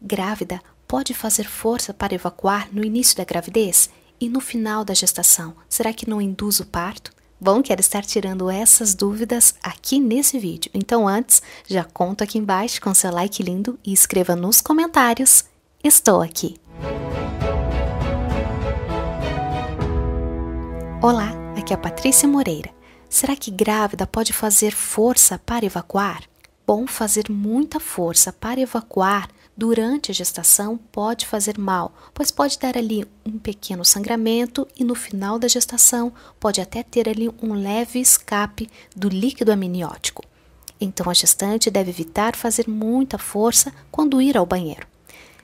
Grávida pode fazer força para evacuar no início da gravidez e no final da gestação? Será que não induz o parto? Bom, quero estar tirando essas dúvidas aqui nesse vídeo. Então, antes, já conta aqui embaixo com seu like lindo e escreva nos comentários: Estou aqui. Olá, aqui é a Patrícia Moreira. Será que grávida pode fazer força para evacuar? Bom, fazer muita força para evacuar durante a gestação pode fazer mal, pois pode dar ali um pequeno sangramento e no final da gestação pode até ter ali um leve escape do líquido amniótico. Então a gestante deve evitar fazer muita força quando ir ao banheiro.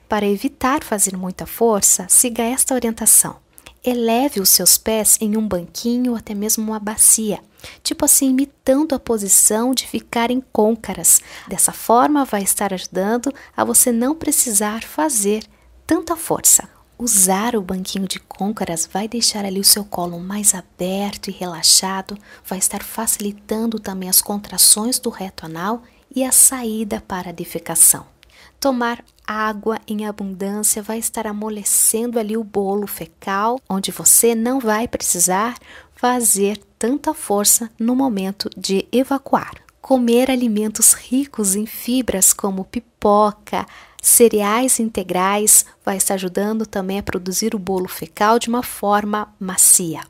Para evitar fazer muita força, siga esta orientação. Eleve os seus pés em um banquinho ou até mesmo uma bacia, tipo assim, imitando a posição de ficar em côncaras. Dessa forma, vai estar ajudando a você não precisar fazer tanta força. Usar o banquinho de côncaras vai deixar ali o seu colo mais aberto e relaxado, vai estar facilitando também as contrações do reto anal e a saída para a defecação. Tomar água em abundância vai estar amolecendo ali o bolo fecal, onde você não vai precisar fazer tanta força no momento de evacuar. Comer alimentos ricos em fibras como pipoca, cereais integrais vai estar ajudando também a produzir o bolo fecal de uma forma macia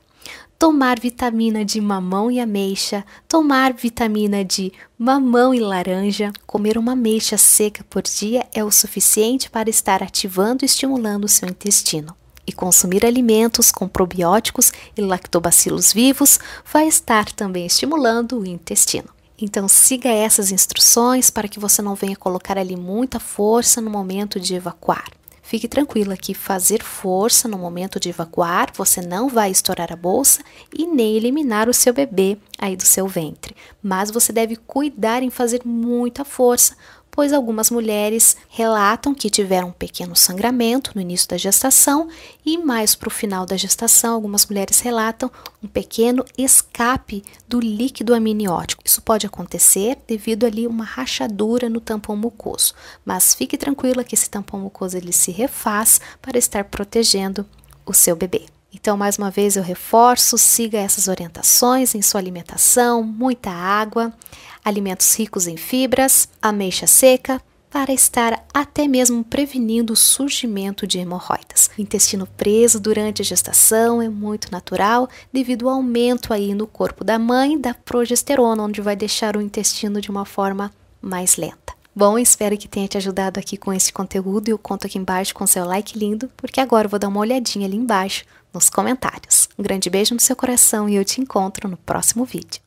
tomar vitamina de mamão e ameixa, tomar vitamina de mamão e laranja, comer uma ameixa seca por dia é o suficiente para estar ativando e estimulando o seu intestino. E consumir alimentos com probióticos e lactobacilos vivos vai estar também estimulando o intestino. Então siga essas instruções para que você não venha colocar ali muita força no momento de evacuar. Fique tranquila que fazer força no momento de evacuar, você não vai estourar a bolsa e nem eliminar o seu bebê aí do seu ventre. Mas você deve cuidar em fazer muita força, pois algumas mulheres relatam que tiveram um pequeno sangramento no início da gestação e mais para o final da gestação, algumas mulheres relatam um pequeno escape do líquido amniótico. Isso pode acontecer devido ali uma rachadura no tampão mucoso, mas fique tranquila que esse tampão mucoso ele se refaz para estar protegendo o seu bebê. Então, mais uma vez eu reforço, siga essas orientações em sua alimentação, muita água, alimentos ricos em fibras, ameixa seca, para estar até mesmo prevenindo o surgimento de hemorroidas. O intestino preso durante a gestação é muito natural devido ao aumento aí no corpo da mãe da progesterona, onde vai deixar o intestino de uma forma mais lenta. Bom, espero que tenha te ajudado aqui com esse conteúdo e eu conto aqui embaixo com seu like lindo, porque agora eu vou dar uma olhadinha ali embaixo nos comentários. Um grande beijo no seu coração e eu te encontro no próximo vídeo.